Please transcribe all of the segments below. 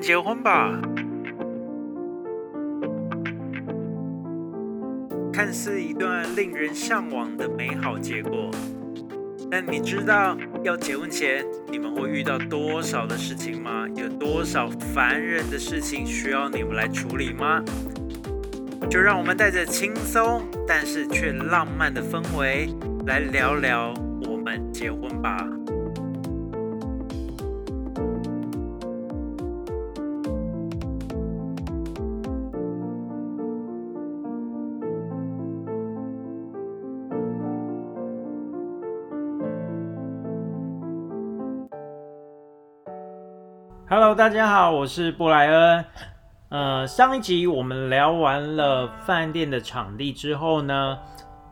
结婚吧。看似一段令人向往的美好结果，但你知道要结婚前你们会遇到多少的事情吗？有多少烦人的事情需要你们来处理吗？就让我们带着轻松但是却浪漫的氛围来聊聊我们结婚吧。Hello，大家好，我是布莱恩。呃，上一集我们聊完了饭店的场地之后呢，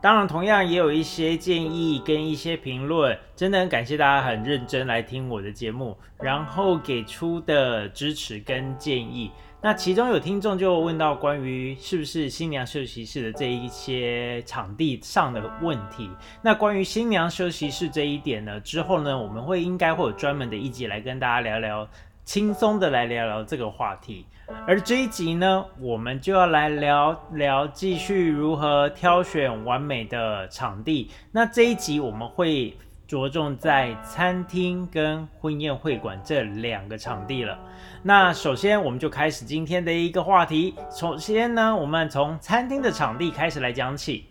当然同样也有一些建议跟一些评论，真的很感谢大家很认真来听我的节目，然后给出的支持跟建议。那其中有听众就问到关于是不是新娘休息室的这一些场地上的问题。那关于新娘休息室这一点呢，之后呢，我们会应该会有专门的一集来跟大家聊聊。轻松的来聊聊这个话题，而这一集呢，我们就要来聊聊继续如何挑选完美的场地。那这一集我们会着重在餐厅跟婚宴会馆这两个场地了。那首先我们就开始今天的一个话题。首先呢，我们从餐厅的场地开始来讲起。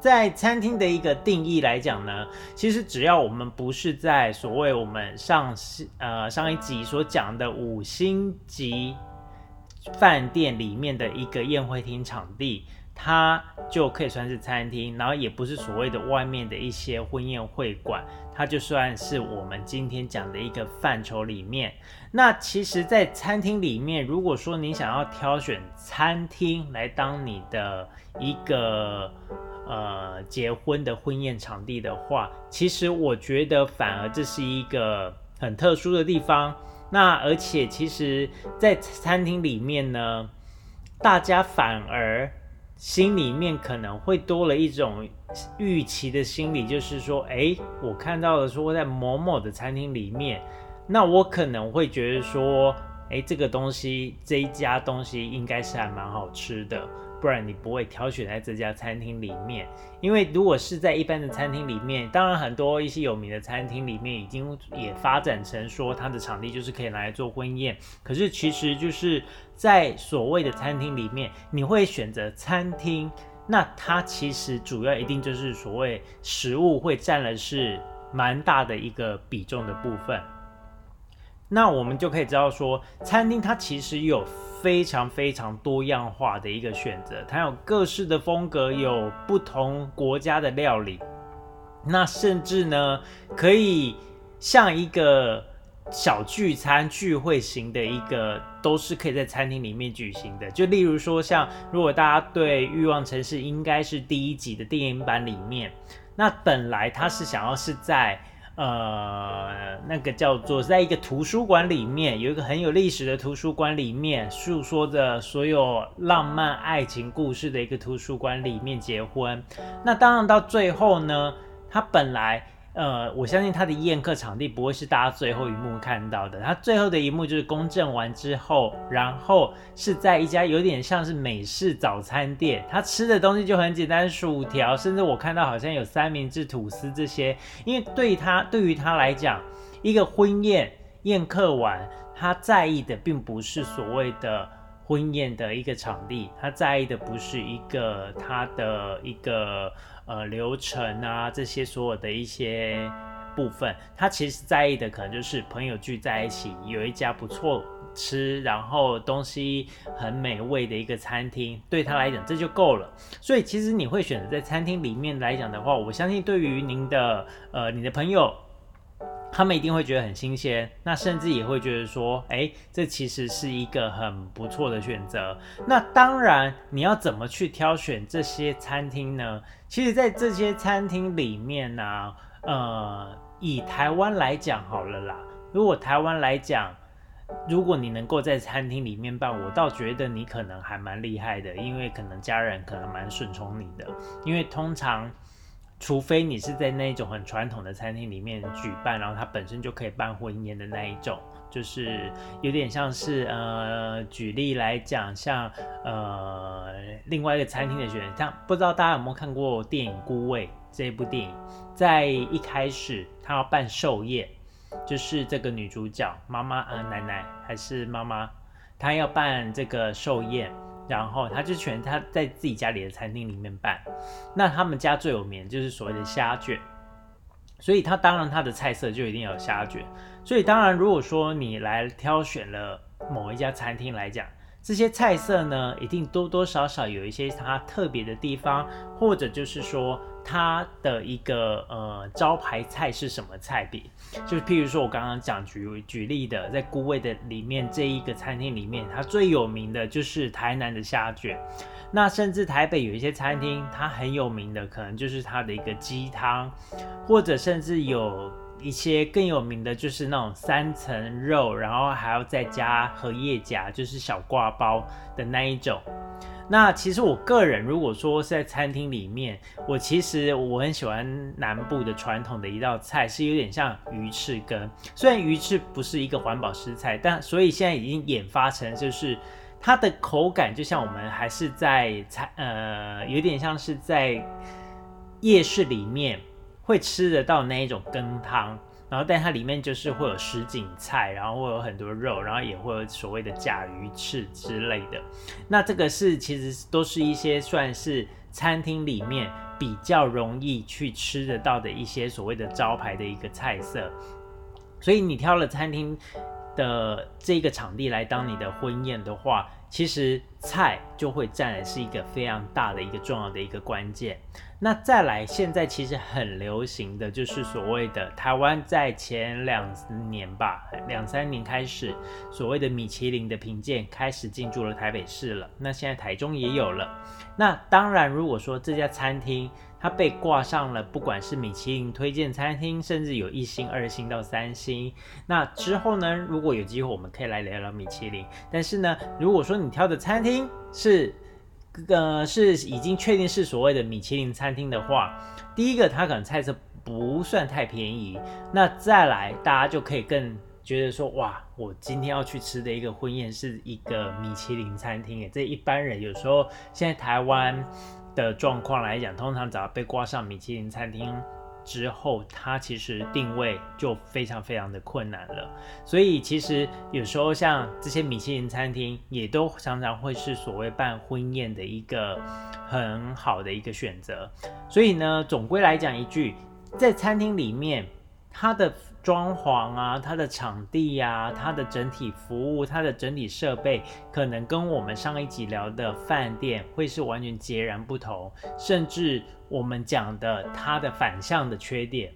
在餐厅的一个定义来讲呢，其实只要我们不是在所谓我们上呃上一集所讲的五星级饭店里面的一个宴会厅场地，它就可以算是餐厅，然后也不是所谓的外面的一些婚宴会馆，它就算是我们今天讲的一个范畴里面。那其实，在餐厅里面，如果说你想要挑选餐厅来当你的一个呃，结婚的婚宴场地的话，其实我觉得反而这是一个很特殊的地方。那而且其实，在餐厅里面呢，大家反而心里面可能会多了一种预期的心理，就是说，哎，我看到了说在某某的餐厅里面，那我可能会觉得说，哎，这个东西这一家东西应该是还蛮好吃的。不然你不会挑选在这家餐厅里面，因为如果是在一般的餐厅里面，当然很多一些有名的餐厅里面已经也发展成说它的场地就是可以拿来做婚宴。可是其实就是在所谓的餐厅里面，你会选择餐厅，那它其实主要一定就是所谓食物会占了是蛮大的一个比重的部分。那我们就可以知道说，餐厅它其实有非常非常多样化的一个选择，它有各式的风格，有不同国家的料理。那甚至呢，可以像一个小聚餐聚会型的一个，都是可以在餐厅里面举行的。就例如说，像如果大家对《欲望城市》应该是第一集的电影版里面，那本来它是想要是在。呃，那个叫做在一个图书馆里面，有一个很有历史的图书馆里面，诉说着所有浪漫爱情故事的一个图书馆里面结婚。那当然到最后呢，他本来。呃，我相信他的宴客场地不会是大家最后一幕看到的。他最后的一幕就是公证完之后，然后是在一家有点像是美式早餐店，他吃的东西就很简单，薯条，甚至我看到好像有三明治、吐司这些。因为对他对于他来讲，一个婚宴宴客完，他在意的并不是所谓的婚宴的一个场地，他在意的不是一个他的一个。呃，流程啊，这些所有的一些部分，他其实在意的可能就是朋友聚在一起，有一家不错吃，然后东西很美味的一个餐厅，对他来讲这就够了。所以其实你会选择在餐厅里面来讲的话，我相信对于您的呃你的朋友。他们一定会觉得很新鲜，那甚至也会觉得说，哎，这其实是一个很不错的选择。那当然，你要怎么去挑选这些餐厅呢？其实，在这些餐厅里面呢，呃，以台湾来讲好了啦。如果台湾来讲，如果你能够在餐厅里面办，我倒觉得你可能还蛮厉害的，因为可能家人可能蛮顺从你的，因为通常。除非你是在那种很传统的餐厅里面举办，然后它本身就可以办婚宴的那一种，就是有点像是呃，举例来讲，像呃另外一个餐厅的选项，不知道大家有没有看过电影《孤味》这一部电影，在一开始他要办寿宴，就是这个女主角妈妈啊奶奶还是妈妈，她要办这个寿宴。然后他就选他在自己家里的餐厅里面办，那他们家最有名就是所谓的虾卷，所以他当然他的菜色就一定有虾卷。所以当然如果说你来挑选了某一家餐厅来讲，这些菜色呢一定多多少少有一些它特别的地方，或者就是说。它的一个呃招牌菜是什么菜比？就是譬如说我刚刚讲举举例的，在孤味的里面这一个餐厅里面，它最有名的就是台南的虾卷。那甚至台北有一些餐厅，它很有名的可能就是它的一个鸡汤，或者甚至有一些更有名的就是那种三层肉，然后还要再加荷叶夹，就是小挂包的那一种。那其实我个人如果说是在餐厅里面，我其实我很喜欢南部的传统的一道菜，是有点像鱼翅羹。虽然鱼翅不是一个环保食材，但所以现在已经演发成就是它的口感就像我们还是在餐呃有点像是在夜市里面会吃得到那一种羹汤。然后，但它里面就是会有什锦菜，然后会有很多肉，然后也会有所谓的甲鱼翅之类的。那这个是其实都是一些算是餐厅里面比较容易去吃得到的一些所谓的招牌的一个菜色。所以你挑了餐厅的这个场地来当你的婚宴的话，其实菜就会占的是一个非常大的一个重要的一个关键。那再来，现在其实很流行的就是所谓的台湾在前两年吧，两三年开始，所谓的米其林的评鉴开始进驻了台北市了。那现在台中也有了。那当然，如果说这家餐厅它被挂上了，不管是米其林推荐餐厅，甚至有一星、二星到三星，那之后呢，如果有机会，我们可以来聊聊米其林。但是呢，如果说你挑的餐厅是呃，是已经确定是所谓的米其林餐厅的话，第一个它可能菜色不算太便宜，那再来大家就可以更觉得说，哇，我今天要去吃的一个婚宴是一个米其林餐厅，诶，这一般人有时候现在台湾的状况来讲，通常只要被挂上米其林餐厅。之后，它其实定位就非常非常的困难了。所以，其实有时候像这些米其林餐厅，也都常常会是所谓办婚宴的一个很好的一个选择。所以呢，总归来讲一句，在餐厅里面，它的。装潢啊，它的场地呀，它的整体服务，它的整体设备，可能跟我们上一集聊的饭店会是完全截然不同，甚至我们讲的它的反向的缺点，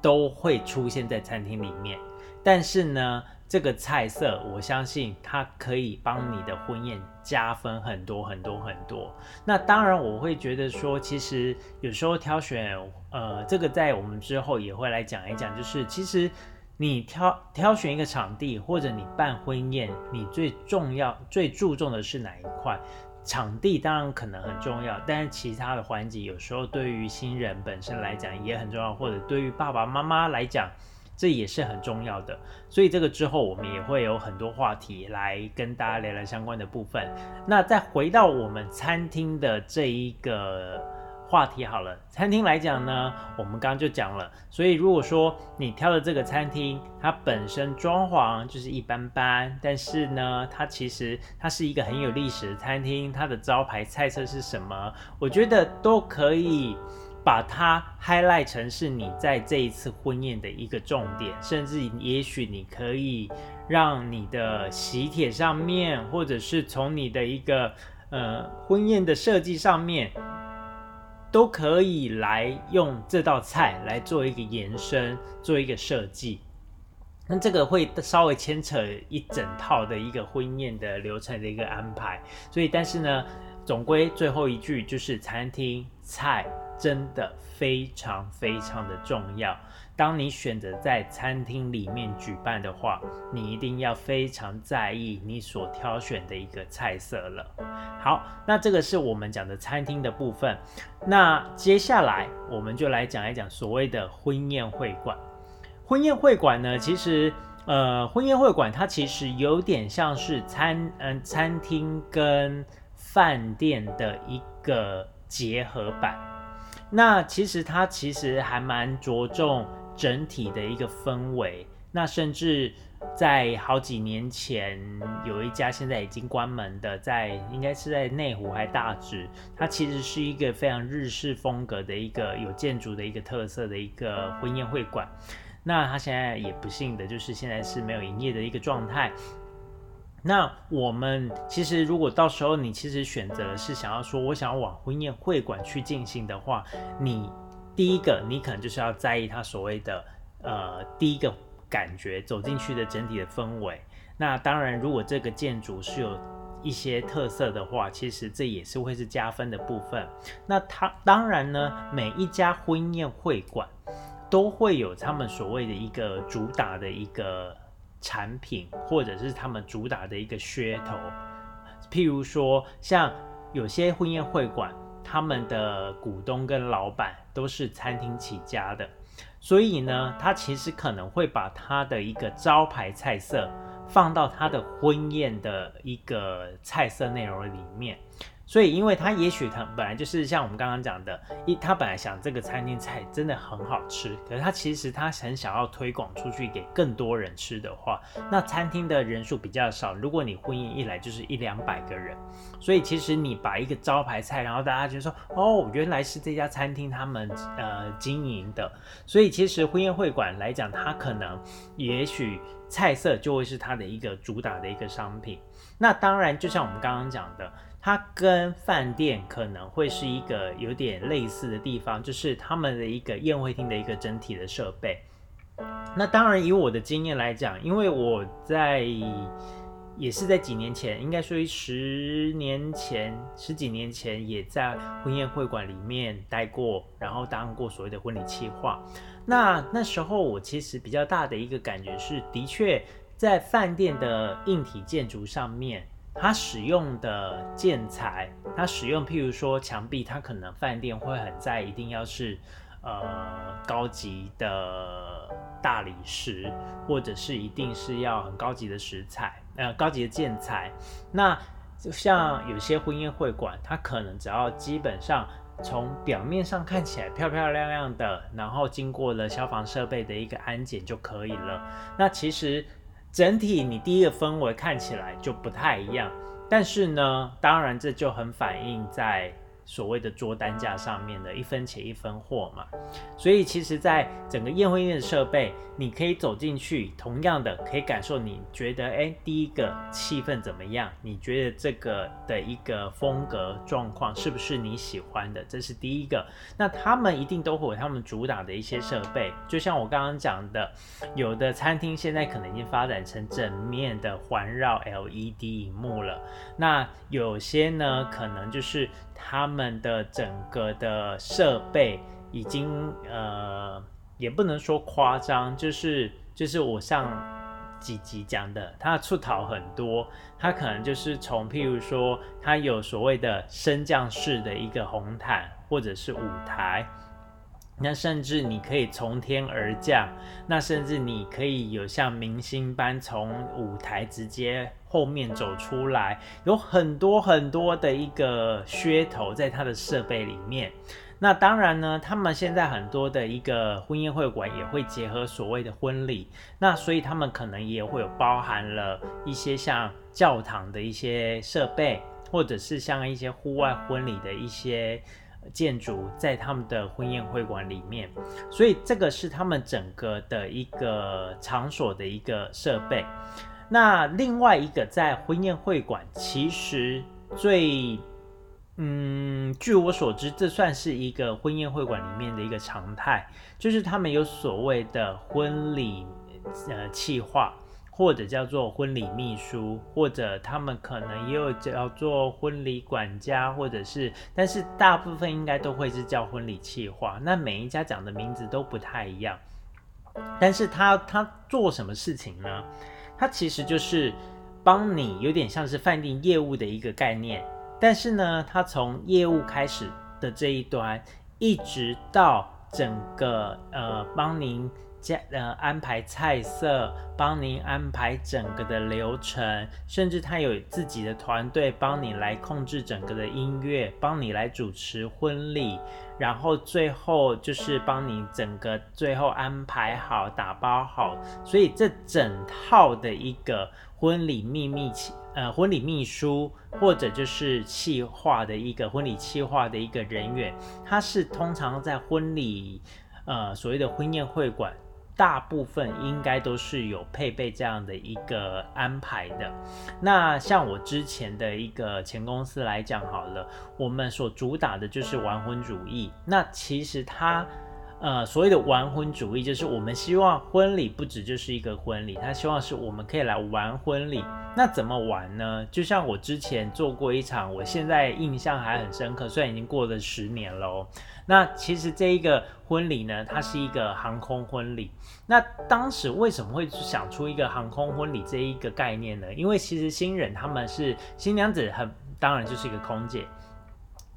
都会出现在餐厅里面。但是呢？这个菜色，我相信它可以帮你的婚宴加分很多很多很多。那当然，我会觉得说，其实有时候挑选，呃，这个在我们之后也会来讲一讲。就是其实你挑挑选一个场地，或者你办婚宴，你最重要、最注重的是哪一块？场地当然可能很重要，但是其他的环节有时候对于新人本身来讲也很重要，或者对于爸爸妈妈来讲。这也是很重要的，所以这个之后我们也会有很多话题来跟大家聊聊相关的部分。那再回到我们餐厅的这一个话题好了，餐厅来讲呢，我们刚刚就讲了，所以如果说你挑的这个餐厅，它本身装潢就是一般般，但是呢，它其实它是一个很有历史的餐厅，它的招牌菜色是什么，我觉得都可以。把它 highlight 成是你在这一次婚宴的一个重点，甚至也许你可以让你的喜帖上面，或者是从你的一个呃婚宴的设计上面，都可以来用这道菜来做一个延伸，做一个设计。那这个会稍微牵扯一整套的一个婚宴的流程的一个安排，所以但是呢，总归最后一句就是餐厅菜。真的非常非常的重要。当你选择在餐厅里面举办的话，你一定要非常在意你所挑选的一个菜色了。好，那这个是我们讲的餐厅的部分。那接下来我们就来讲一讲所谓的婚宴会馆。婚宴会馆呢，其实呃，婚宴会馆它其实有点像是餐嗯餐厅跟饭店的一个结合版。那其实它其实还蛮着重整体的一个氛围。那甚至在好几年前，有一家现在已经关门的，在应该是在内湖还大直，它其实是一个非常日式风格的一个有建筑的一个特色的一个婚宴会馆。那它现在也不幸的就是现在是没有营业的一个状态。那我们其实如果到时候你其实选择是想要说我想要往婚宴会馆去进行的话，你第一个你可能就是要在意它所谓的呃第一个。感觉走进去的整体的氛围，那当然，如果这个建筑是有一些特色的话，其实这也是会是加分的部分。那它当然呢，每一家婚宴会馆都会有他们所谓的一个主打的一个产品，或者是他们主打的一个噱头。譬如说，像有些婚宴会馆，他们的股东跟老板都是餐厅起家的。所以呢，他其实可能会把他的一个招牌菜色放到他的婚宴的一个菜色内容里面。所以，因为他也许他本来就是像我们刚刚讲的，一他本来想这个餐厅菜真的很好吃，可是他其实他很想要推广出去给更多人吃的话，那餐厅的人数比较少。如果你婚宴一来就是一两百个人，所以其实你把一个招牌菜，然后大家就说哦，原来是这家餐厅他们呃经营的，所以其实婚宴会馆来讲，它可能也许菜色就会是它的一个主打的一个商品。那当然，就像我们刚刚讲的。它跟饭店可能会是一个有点类似的地方，就是他们的一个宴会厅的一个整体的设备。那当然，以我的经验来讲，因为我在也是在几年前，应该说十年前、十几年前，也在婚宴会馆里面待过，然后当过所谓的婚礼企划。那那时候我其实比较大的一个感觉是，的确在饭店的硬体建筑上面。它使用的建材，它使用譬如说墙壁，它可能饭店会很在一定要是呃高级的大理石，或者是一定是要很高级的石材，呃高级的建材。那就像有些婚宴会馆，它可能只要基本上从表面上看起来漂漂亮亮的，然后经过了消防设备的一个安检就可以了。那其实。整体你第一个氛围看起来就不太一样，但是呢，当然这就很反映在。所谓的桌单价上面的一分钱一分货嘛，所以其实，在整个宴会宴的设备，你可以走进去，同样的可以感受，你觉得，哎，第一个气氛怎么样？你觉得这个的一个风格状况是不是你喜欢的？这是第一个。那他们一定都会有他们主打的一些设备，就像我刚刚讲的，有的餐厅现在可能已经发展成整面的环绕 LED 荧幕了，那有些呢，可能就是他们。的整个的设备已经呃，也不能说夸张，就是就是我上几集讲的，它的出逃很多，它可能就是从譬如说，它有所谓的升降式的一个红毯或者是舞台。那甚至你可以从天而降，那甚至你可以有像明星般从舞台直接后面走出来，有很多很多的一个噱头在它的设备里面。那当然呢，他们现在很多的一个婚宴会馆也会结合所谓的婚礼，那所以他们可能也会有包含了一些像教堂的一些设备，或者是像一些户外婚礼的一些。建筑在他们的婚宴会馆里面，所以这个是他们整个的一个场所的一个设备。那另外一个在婚宴会馆，其实最嗯，据我所知，这算是一个婚宴会馆里面的一个常态，就是他们有所谓的婚礼呃企划。或者叫做婚礼秘书，或者他们可能也有叫做婚礼管家，或者是，但是大部分应该都会是叫婚礼企划。那每一家讲的名字都不太一样，但是他他做什么事情呢？他其实就是帮你有点像是饭店业务的一个概念，但是呢，他从业务开始的这一端，一直到整个呃帮您。加呃安排菜色，帮您安排整个的流程，甚至他有自己的团队帮你来控制整个的音乐，帮你来主持婚礼，然后最后就是帮你整个最后安排好、打包好，所以这整套的一个婚礼秘密呃婚礼秘书或者就是企划的一个婚礼企划的一个人员，他是通常在婚礼呃所谓的婚宴会馆。大部分应该都是有配备这样的一个安排的。那像我之前的一个前公司来讲好了，我们所主打的就是完婚主义。那其实它。呃，所谓的完婚主义，就是我们希望婚礼不只就是一个婚礼，他希望是我们可以来玩婚礼。那怎么玩呢？就像我之前做过一场，我现在印象还很深刻，虽然已经过了十年喽。那其实这一个婚礼呢，它是一个航空婚礼。那当时为什么会想出一个航空婚礼这一个概念呢？因为其实新人他们是新娘子，很当然就是一个空姐。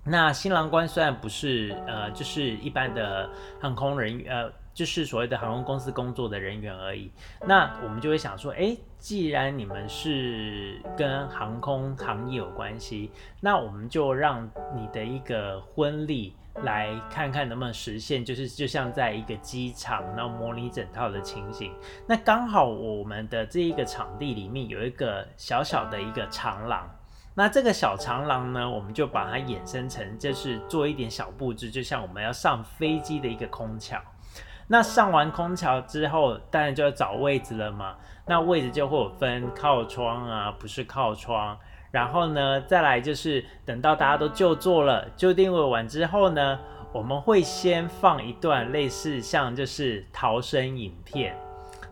那新郎官虽然不是呃，就是一般的航空人员，呃，就是所谓的航空公司工作的人员而已。那我们就会想说，哎，既然你们是跟航空行业有关系，那我们就让你的一个婚礼来看看能不能实现，就是就像在一个机场，然后模拟整套的情形。那刚好我们的这一个场地里面有一个小小的一个长廊。那这个小长廊呢，我们就把它衍生成，就是做一点小布置，就像我们要上飞机的一个空桥。那上完空桥之后，当然就要找位置了嘛。那位置就会有分靠窗啊，不是靠窗。然后呢，再来就是等到大家都就座了，就定位完之后呢，我们会先放一段类似像就是逃生影片。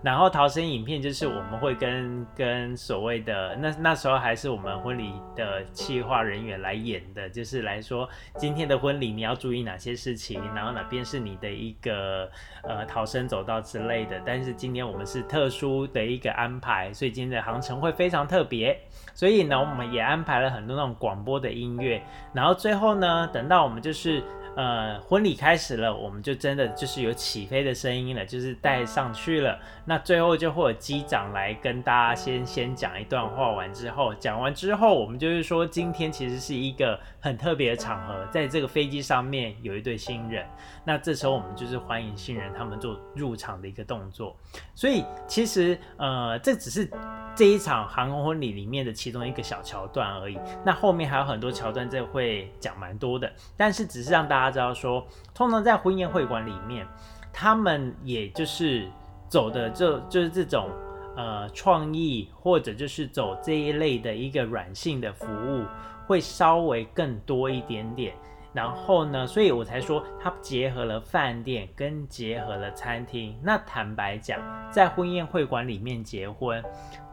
然后逃生影片就是我们会跟跟所谓的那那时候还是我们婚礼的企划人员来演的，就是来说今天的婚礼你要注意哪些事情，然后哪边是你的一个呃逃生走道之类的。但是今天我们是特殊的一个安排，所以今天的航程会非常特别。所以呢，我们也安排了很多那种广播的音乐。然后最后呢，等到我们就是。呃，婚礼开始了，我们就真的就是有起飞的声音了，就是带上去了。那最后就会有机长来跟大家先先讲一段话，完之后讲完之后，我们就是说今天其实是一个很特别的场合，在这个飞机上面有一对新人，那这时候我们就是欢迎新人他们做入场的一个动作。所以其实呃，这只是这一场航空婚礼里面的其中一个小桥段而已。那后面还有很多桥段，这会讲蛮多的，但是只是让大家。知道说，通常在婚宴会馆里面，他们也就是走的就就是这种呃创意，或者就是走这一类的一个软性的服务，会稍微更多一点点。然后呢，所以我才说它结合了饭店跟结合了餐厅。那坦白讲，在婚宴会馆里面结婚。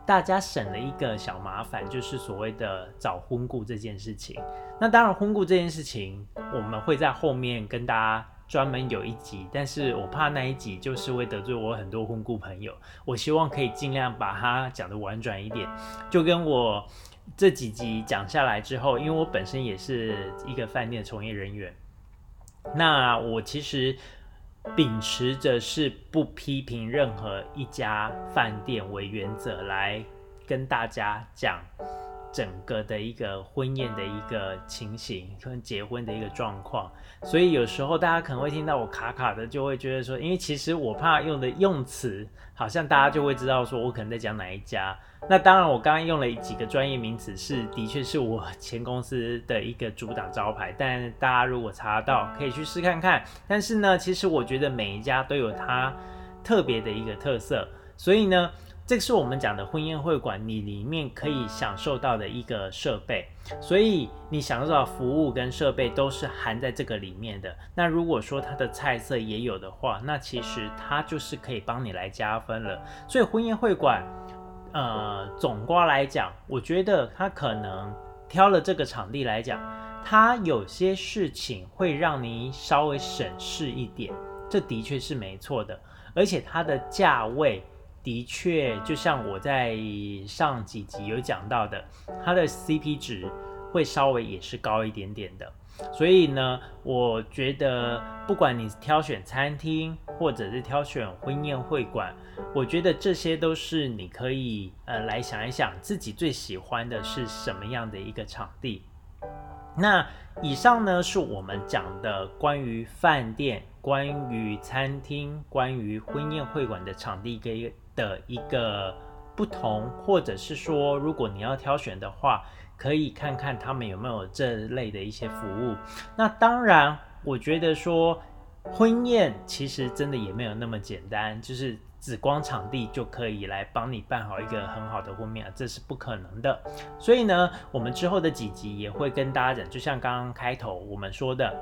大家省了一个小麻烦，就是所谓的找婚顾这件事情。那当然，婚顾这件事情，我们会在后面跟大家专门有一集，但是我怕那一集就是会得罪我很多婚顾朋友。我希望可以尽量把它讲的婉转一点。就跟我这几集讲下来之后，因为我本身也是一个饭店从业人员，那我其实。秉持着是不批评任何一家饭店为原则来跟大家讲整个的一个婚宴的一个情形，跟结婚的一个状况，所以有时候大家可能会听到我卡卡的，就会觉得说，因为其实我怕用的用词，好像大家就会知道说我可能在讲哪一家。那当然，我刚刚用了几个专业名词，是的确是我前公司的一个主打招牌。但大家如果查到，可以去试看看。但是呢，其实我觉得每一家都有它特别的一个特色。所以呢，这个是我们讲的婚宴会馆，你里面可以享受到的一个设备。所以你享受到服务跟设备都是含在这个里面的。那如果说它的菜色也有的话，那其实它就是可以帮你来加分了。所以婚宴会馆。呃，总瓜来讲，我觉得它可能挑了这个场地来讲，它有些事情会让你稍微省事一点，这的确是没错的。而且它的价位的确，就像我在上几集有讲到的，它的 CP 值会稍微也是高一点点的。所以呢，我觉得不管你挑选餐厅或者是挑选婚宴会馆，我觉得这些都是你可以呃来想一想自己最喜欢的是什么样的一个场地。那以上呢是我们讲的关于饭店、关于餐厅、关于婚宴会馆的场地给的一个不同，或者是说，如果你要挑选的话，可以看看他们有没有这类的一些服务。那当然，我觉得说婚宴其实真的也没有那么简单，就是。紫光场地就可以来帮你办好一个很好的婚宴，这是不可能的。所以呢，我们之后的几集也会跟大家讲，就像刚刚开头我们说的，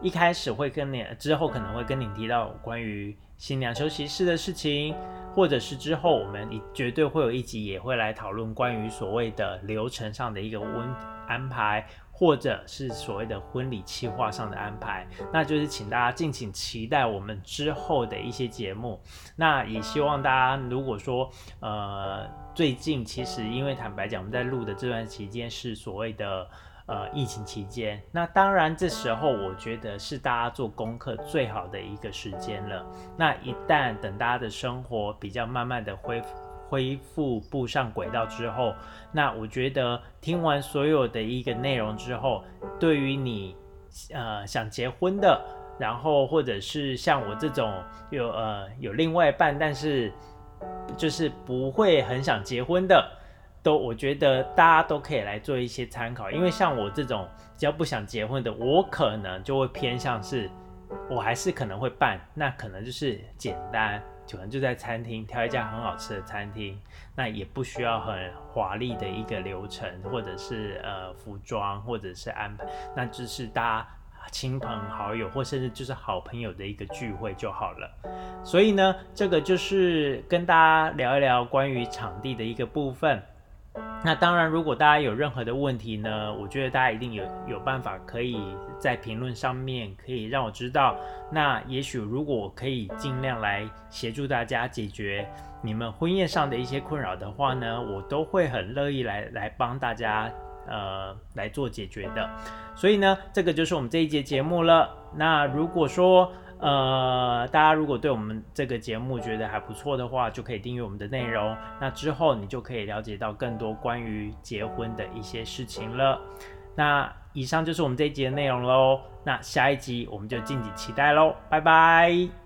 一开始会跟你，之后可能会跟你提到关于新娘休息室的事情，或者是之后我们绝对会有一集也会来讨论关于所谓的流程上的一个温安排。或者是所谓的婚礼计划上的安排，那就是请大家敬请期待我们之后的一些节目。那也希望大家，如果说呃最近其实因为坦白讲，我们在录的这段期间是所谓的呃疫情期间，那当然这时候我觉得是大家做功课最好的一个时间了。那一旦等大家的生活比较慢慢的恢复。恢复步上轨道之后，那我觉得听完所有的一个内容之后，对于你呃想结婚的，然后或者是像我这种有呃有另外一半，但是就是不会很想结婚的，都我觉得大家都可以来做一些参考。因为像我这种只要不想结婚的，我可能就会偏向是，我还是可能会办，那可能就是简单。可能就在餐厅挑一家很好吃的餐厅，那也不需要很华丽的一个流程，或者是呃服装，或者是安排，那只是大家亲朋好友，或甚至就是好朋友的一个聚会就好了。所以呢，这个就是跟大家聊一聊关于场地的一个部分。那当然，如果大家有任何的问题呢，我觉得大家一定有有办法可以在评论上面可以让我知道。那也许如果我可以尽量来协助大家解决你们婚宴上的一些困扰的话呢，我都会很乐意来来帮大家呃来做解决的。所以呢，这个就是我们这一节节目了。那如果说，呃，大家如果对我们这个节目觉得还不错的话，就可以订阅我们的内容。那之后你就可以了解到更多关于结婚的一些事情了。那以上就是我们这一集的内容喽。那下一集我们就敬请期待喽，拜拜。